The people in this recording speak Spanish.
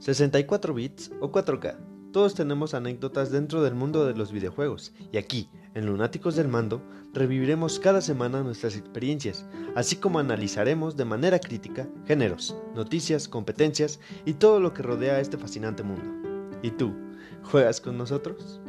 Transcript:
64 bits o 4K. Todos tenemos anécdotas dentro del mundo de los videojuegos y aquí, en Lunáticos del Mando, reviviremos cada semana nuestras experiencias, así como analizaremos de manera crítica géneros, noticias, competencias y todo lo que rodea a este fascinante mundo. ¿Y tú, juegas con nosotros?